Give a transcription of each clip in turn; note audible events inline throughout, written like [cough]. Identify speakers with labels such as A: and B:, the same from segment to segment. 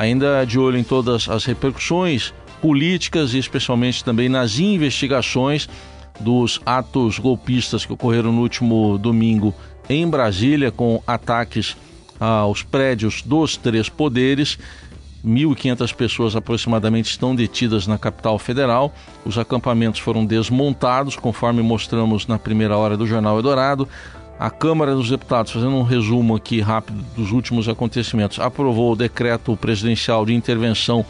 A: ainda de olho em todas as repercussões políticas e especialmente também nas investigações dos atos golpistas que ocorreram no último domingo em Brasília, com ataques aos prédios dos três poderes. 1.500 pessoas aproximadamente estão detidas na capital federal. Os acampamentos foram desmontados, conforme mostramos na primeira hora do Jornal Eldorado. A Câmara dos Deputados, fazendo um resumo aqui rápido dos últimos acontecimentos, aprovou o decreto presidencial de intervenção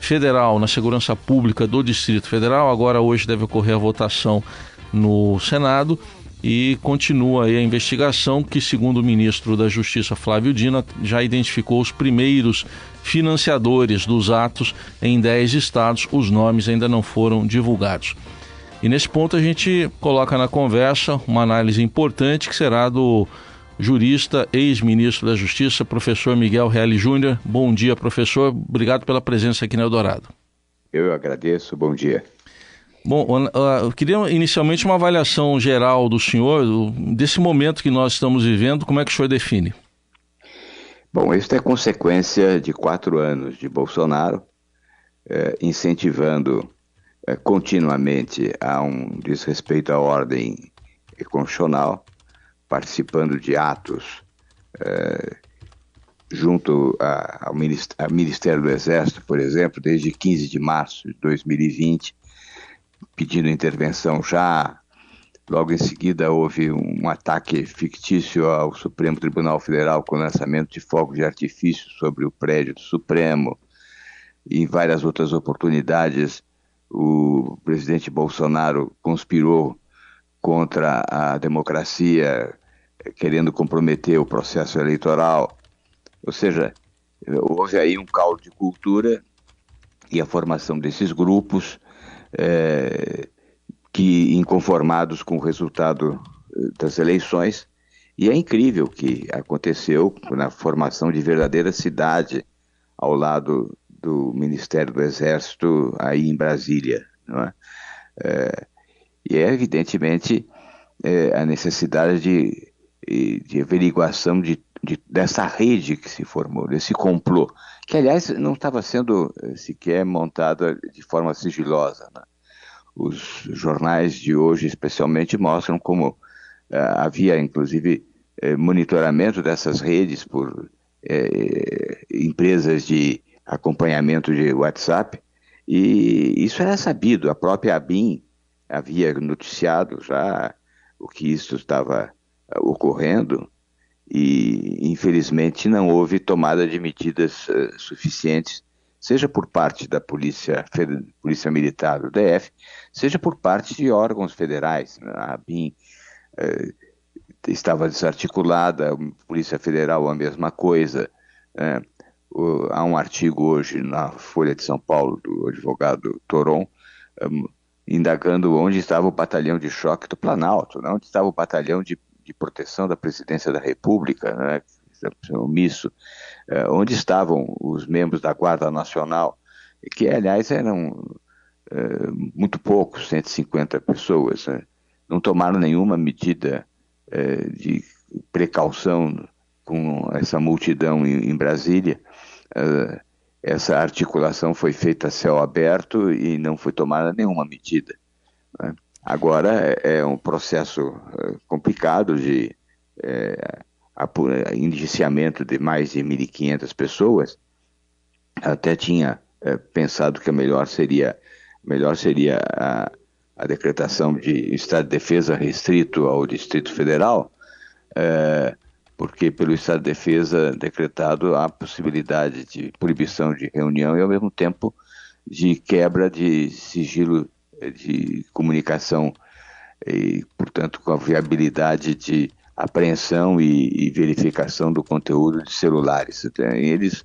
A: federal na segurança pública do Distrito Federal. Agora, hoje, deve ocorrer a votação no Senado e continua a investigação que, segundo o ministro da Justiça Flávio Dino, já identificou os primeiros financiadores dos atos em 10 estados. Os nomes ainda não foram divulgados. E nesse ponto a gente coloca na conversa uma análise importante que será do jurista, ex-ministro da Justiça, professor Miguel Reale Júnior. Bom dia, professor. Obrigado pela presença aqui no Eldorado.
B: Eu agradeço. Bom dia.
A: Bom, eu queria inicialmente uma avaliação geral do senhor, desse momento que nós estamos vivendo, como é que o senhor define?
B: Bom, isso é consequência de quatro anos de Bolsonaro, eh, incentivando continuamente a um desrespeito à ordem constitucional, participando de atos é, junto a, ao Ministério do Exército, por exemplo, desde 15 de março de 2020, pedindo intervenção já. Logo em seguida houve um ataque fictício ao Supremo Tribunal Federal com lançamento de fogos de artifício sobre o prédio do Supremo. E em várias outras oportunidades, o presidente Bolsonaro conspirou contra a democracia, querendo comprometer o processo eleitoral. Ou seja, houve aí um caldo de cultura e a formação desses grupos é, que inconformados com o resultado eh, das eleições. E é incrível que aconteceu na formação de verdadeira cidade ao lado do Ministério do Exército aí em Brasília. Não é? é e é evidentemente é, a necessidade de, de averiguação de, de, dessa rede que se formou, desse complô, que aliás não estava sendo eh, sequer montada de forma sigilosa. Né? Os jornais de hoje, especialmente, mostram como é, havia, inclusive, é, monitoramento dessas redes por empresas de acompanhamento de WhatsApp, e isso era sabido. A própria ABIN havia noticiado já o que isso estava eh, ocorrendo e, infelizmente, não houve tomada de medidas uh, suficientes, seja por parte da Polícia, Polícia Militar do DF, seja por parte de órgãos federais. A ABIN uh, estava desarticulada, a Polícia Federal a mesma coisa. Uh, há um artigo hoje na Folha de São Paulo do advogado Toron, um, indagando onde estava o batalhão de choque do Planalto, né? onde estava o batalhão de, de proteção da presidência da República, né? omisso, é, onde estavam os membros da Guarda Nacional, que aliás eram é, muito poucos, 150 pessoas, né? não tomaram nenhuma medida é, de precaução com essa multidão em Brasília. Uh, essa articulação foi feita a céu aberto e não foi tomada nenhuma medida. Né? Agora é, é um processo é, complicado de é, indiciamento de mais de 1.500 pessoas. Até tinha é, pensado que a melhor seria, melhor seria a, a, decretação de estado de defesa restrito ao Distrito Federal, é, porque pelo Estado de Defesa decretado há possibilidade de proibição de reunião e ao mesmo tempo de quebra de sigilo eh, de comunicação e, portanto, com a viabilidade de apreensão e, e verificação do conteúdo de celulares. Então, eles,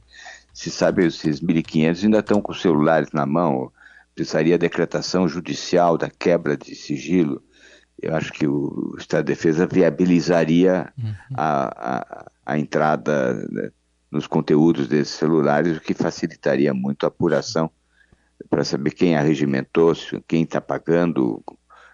B: se sabe, esses 1.500 ainda estão com celulares na mão, precisaria decretação judicial da quebra de sigilo eu acho que o Estado de Defesa viabilizaria uhum. a, a, a, entrada né, nos conteúdos desses celulares, o que facilitaria muito a apuração para saber quem arregimentou, quem está pagando,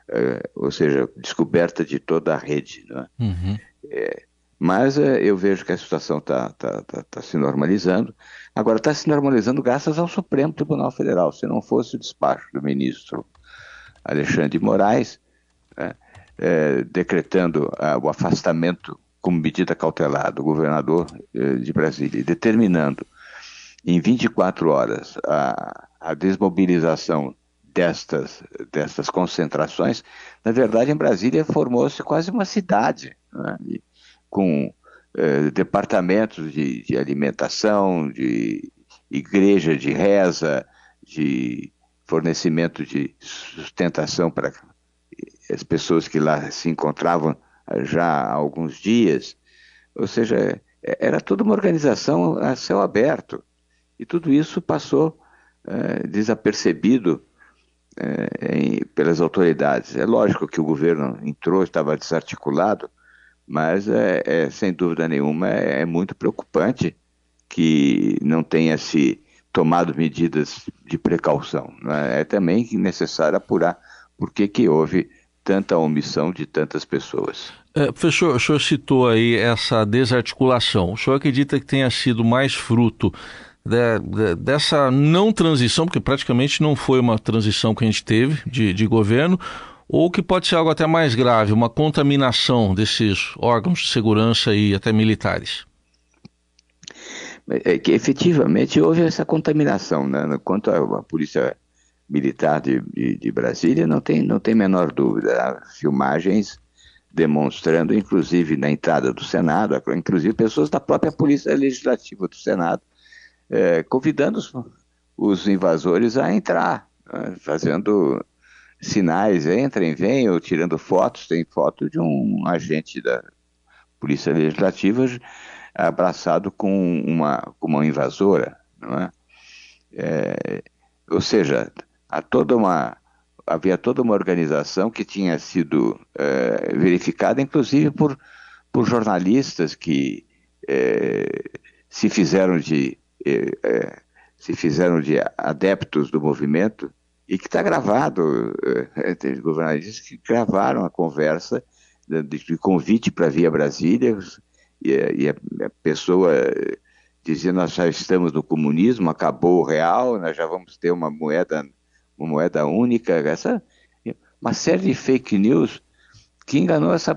B: é, ou seja, descoberta de toda a rede. É? Uhum. É, Mas é, eu vejo que a situação está tá, tá, tá se normalizando. Agora, está se normalizando graças ao Supremo Tribunal Federal. Se não fosse o despacho do ministro Alexandre de Moraes, né, é, decretando ah, o afastamento como medida cautelar do governador eh, de Brasília, determinando em 24 horas a, a desmobilização destas, destas concentrações, na verdade, em Brasília formou-se quase uma cidade, né? com eh, departamentos de, de, alimentação, de igreja de reza, de fornecimento de sustentação para as pessoas que lá se encontravam já há alguns dias. Ou seja, é, era toda uma organização a céu aberto. E tudo isso passou é, desapercebido é, em, pelas autoridades. É lógico que o governo entrou, estava desarticulado, mas é, é sem dúvida nenhuma é, é, muito preocupante que não tenha se tomado medidas de precaução. É? é também necessário apurar por que, que houve tanta omissão de tantas pessoas.
A: É, professor, o senhor citou aí essa desarticulação. O senhor acredita que tenha sido mais fruto de, de, dessa não transição, porque praticamente não foi uma transição que a gente teve de, de governo, ou que pode ser algo até mais grave, uma contaminação desses órgãos de segurança e até militares?
B: É que efetivamente houve essa contaminação, né? Quanto à polícia militar de, de, de, Brasília, não tem, não tem menor dúvida. Há filmagens demonstrando, inclusive na entrada do Senado, inclusive pessoas da própria Polícia Legislativa do Senado, é, convidando os, os, invasores a entrar, né, fazendo sinais, entrem, venham, tirando fotos. Tem foto de um agente da Polícia Legislativa abraçado com uma, com uma invasora, não é? é ou seja, há toda uma, havia toda uma organização que tinha sido é, verificada, inclusive por, por jornalistas que é, se fizeram de é, se fizeram de adeptos do movimento e que está gravado, [laughs] tem governadores que gravaram a conversa de, de convite para vir a Brasília e, e a, a pessoa dizia nós já estamos no comunismo, acabou o real, nós já vamos ter uma moeda uma moeda única, essa, uma série de fake news que enganou essa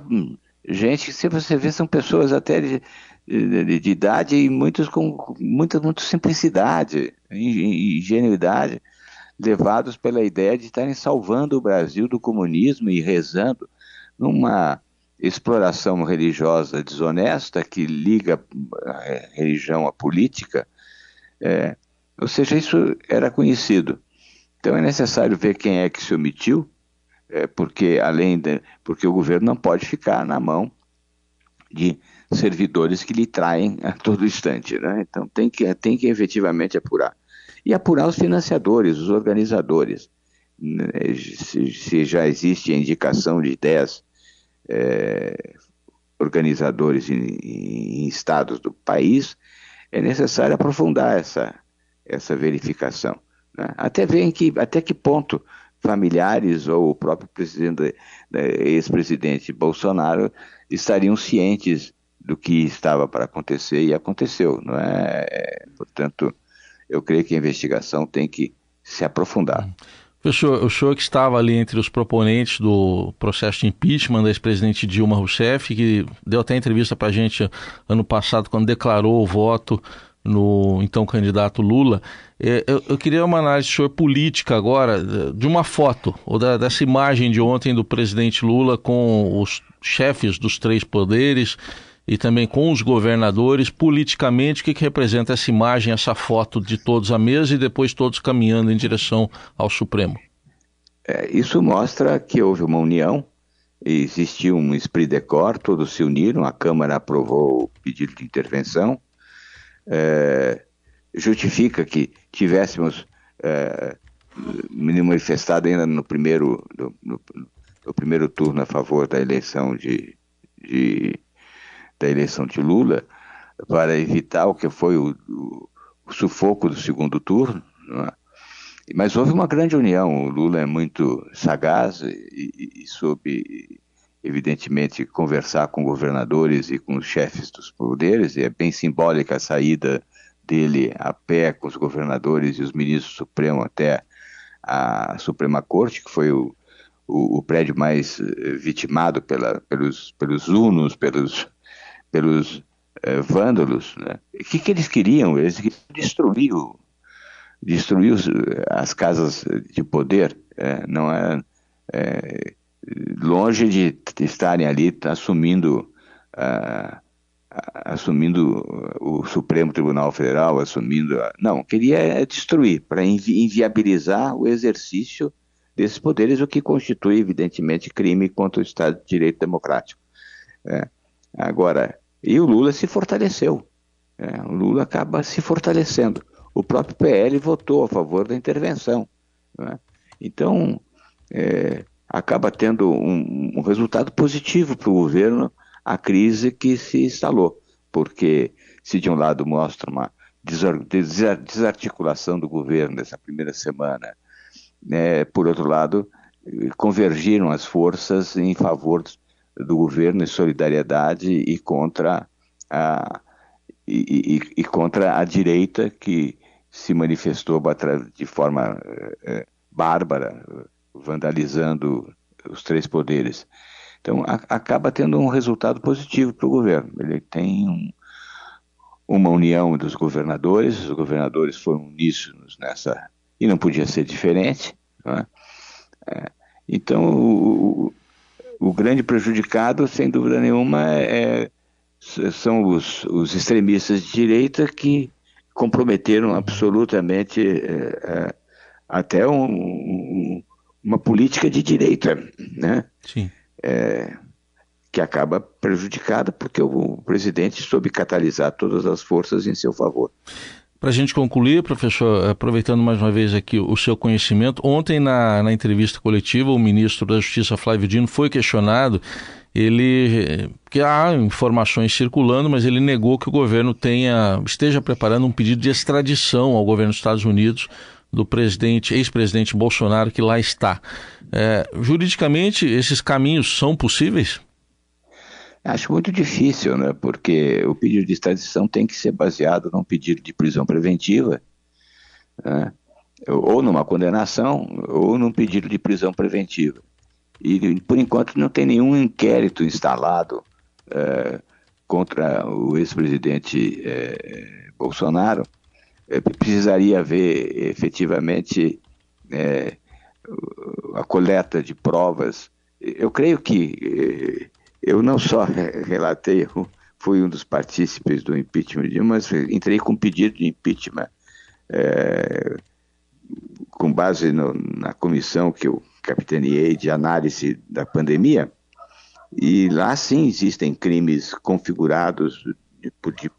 B: gente, se você vê, são pessoas até de, de, de idade e muitos com muita, muita simplicidade, ingenuidade, levados pela ideia de estarem salvando o Brasil do comunismo e rezando numa exploração religiosa desonesta que liga a religião à política, é, ou seja, isso era conhecido. Então é necessário ver quem é que se omitiu, é, porque além de, porque o governo não pode ficar na mão de servidores que lhe traem a todo instante, né? Então tem que tem que efetivamente apurar e apurar os financiadores, os organizadores. Né? Se, se já existe a indicação de 10 é, organizadores em, em estados do país, é necessário aprofundar essa, essa verificação. Né? Até ver que, até que ponto familiares ou o próprio presidente, ex-presidente Bolsonaro estariam cientes do que estava para acontecer e aconteceu, não é? Portanto, eu creio que a investigação tem que se aprofundar.
A: Senhor, o senhor que estava ali entre os proponentes do processo de impeachment da ex-presidente Dilma Rousseff, que deu até entrevista para a gente ano passado, quando declarou o voto no então candidato Lula. É, eu, eu, queria uma análise senhor política agora de uma foto, ou da, dessa imagem de ontem do presidente Lula com os chefes dos três poderes e também com os governadores. Politicamente, o que, que representa essa imagem, essa foto de todos à mesa e depois todos caminhando em direção ao Supremo?
B: É, isso mostra que houve uma união, existiu um esprit de corps, todos se uniram, a Câmara aprovou o pedido de intervenção, é, justifica que tivéssemos é, manifestado ainda no primeiro, no, no, no, primeiro turno a favor da eleição de, de, da eleição de Lula para evitar o que foi o, o, o sufoco do segundo turno. É? Mas houve uma grande união. O Lula é muito sagaz e, e, e soube evidentemente, conversar com governadores e com os chefes dos poderes, e é bem simbólica a saída dele a pé com os governadores e os ministros supremos até a Suprema Corte, que foi o, o, o prédio mais eh, vitimado pela, pelos, pelos unos, pelos, pelos eh, vândalos. Né? O que, que eles queriam? Eles queriam destruir, destruir os, as casas de poder. É, não é, é, longe de estarem ali assumindo. Uh, assumindo o Supremo Tribunal Federal, assumindo. A... Não, queria destruir, para invi inviabilizar o exercício desses poderes, o que constitui, evidentemente, crime contra o Estado de Direito Democrático. É. Agora, e o Lula se fortaleceu. É, o Lula acaba se fortalecendo. O próprio PL votou a favor da intervenção. É? Então, é, acaba tendo um, um resultado positivo para o governo a crise que se instalou, porque se de um lado mostra uma desarticulação do governo nessa primeira semana, né, por outro lado, convergiram as forças em favor do governo em solidariedade e contra a, e, e, e contra a direita que se manifestou de forma é, bárbara, vandalizando os três poderes. Então, a, acaba tendo um resultado positivo para o governo. Ele tem um, uma união dos governadores, os governadores foram uníssonos nessa. e não podia ser diferente. É? É, então, o, o, grande prejudicado, sem dúvida nenhuma, é, são os, os extremistas de direita que comprometeram absolutamente é, é até um, um, uma política de direita, né?
A: Sim
B: é, que acaba prejudicada porque o presidente soube catalisar todas as forças em seu favor.
A: Para a gente concluir, professor, aproveitando mais uma vez aqui o seu conhecimento, ontem na, na entrevista coletiva o ministro da Justiça Flávio Dino foi questionado, ele que há informações circulando, mas ele negou que o governo tenha esteja preparando um pedido de extradição ao governo dos Estados Unidos do presidente, ex-presidente Bolsonaro que lá está. É, juridicamente, esses caminhos são possíveis?
B: Acho muito difícil, né? Porque o pedido de extradição tem que ser baseado num pedido de prisão preventiva, né? ou numa condenação, ou num pedido de prisão preventiva. E, por enquanto, não tem nenhum inquérito instalado é, contra o ex-presidente é, Bolsonaro precisaria haver efetivamente é, a coleta de provas. Eu creio que é, eu não só relatei, fui um dos partícipes do impeachment, mas entrei com pedido de impeachment é, com base no, na comissão que eu capitaneei de análise da pandemia. E lá sim existem crimes configurados de, de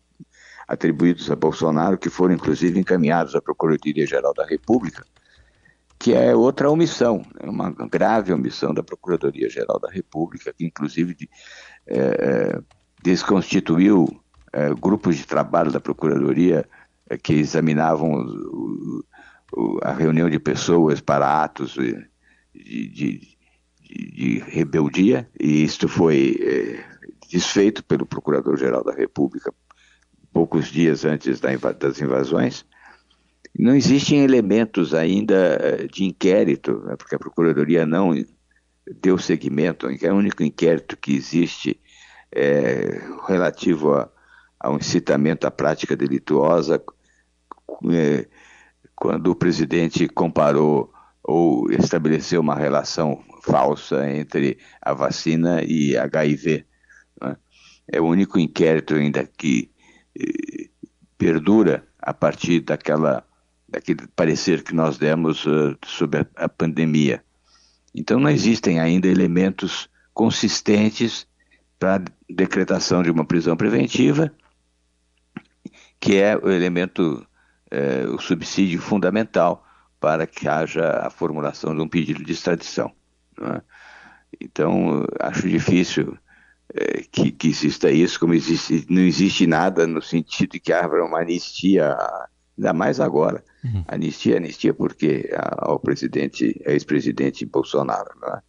B: atribuídos a Bolsonaro, que foram inclusive encaminhados à Procuradoria-Geral da República, que é outra omissão, é uma grave omissão da Procuradoria-Geral da República, que inclusive é, é, desconstituiu é, grupos de trabalho da Procuradoria é, que examinavam o, o, a reunião de pessoas para atos de, de, de, de rebeldia, e isto foi é, desfeito pelo Procurador-Geral da República poucos dias antes das invasões. Não existem elementos ainda eh, de inquérito, né, porque a Procuradoria não deu seguimento. É o único inquérito que existe é, relativo a, a, um incitamento à prática delituosa, é, quando o presidente comparou ou estabeleceu uma relação falsa entre a vacina e HIV. Né? É o único inquérito ainda que perdura a partir daquela, daquele parecer que nós demos uh, sobre a, a pandemia. Então não existem ainda elementos consistentes para decretação de uma prisão preventiva, que é o elemento, é, o subsídio fundamental para que haja a formulação de um pedido de extradição. É? Então, acho difícil que, que, exista isso, como existe, não existe nada no sentido de que haja uma anistia, ainda mais agora. Uhum. Anistia, anistia porque ao presidente, ex-presidente Bolsonaro, né?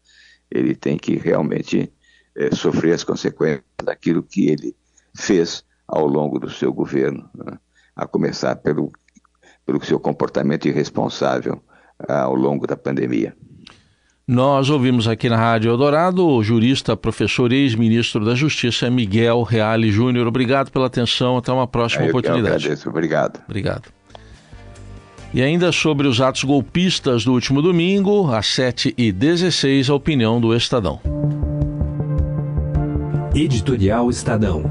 B: ele tem que realmente é, sofrer as consequências daquilo que ele fez ao longo do seu governo, né? a começar pelo, pelo seu comportamento irresponsável ao longo da pandemia.
A: Nós ouvimos aqui na Rádio Eldorado o jurista, professor e ex-ministro da Justiça, Miguel Reale Júnior. Obrigado pela atenção, até uma próxima
B: eu
A: oportunidade.
B: Eu agradeço, obrigado.
A: Obrigado. E ainda sobre os atos golpistas do último domingo, às 7h16, a opinião do Estadão.
C: Editorial Estadão.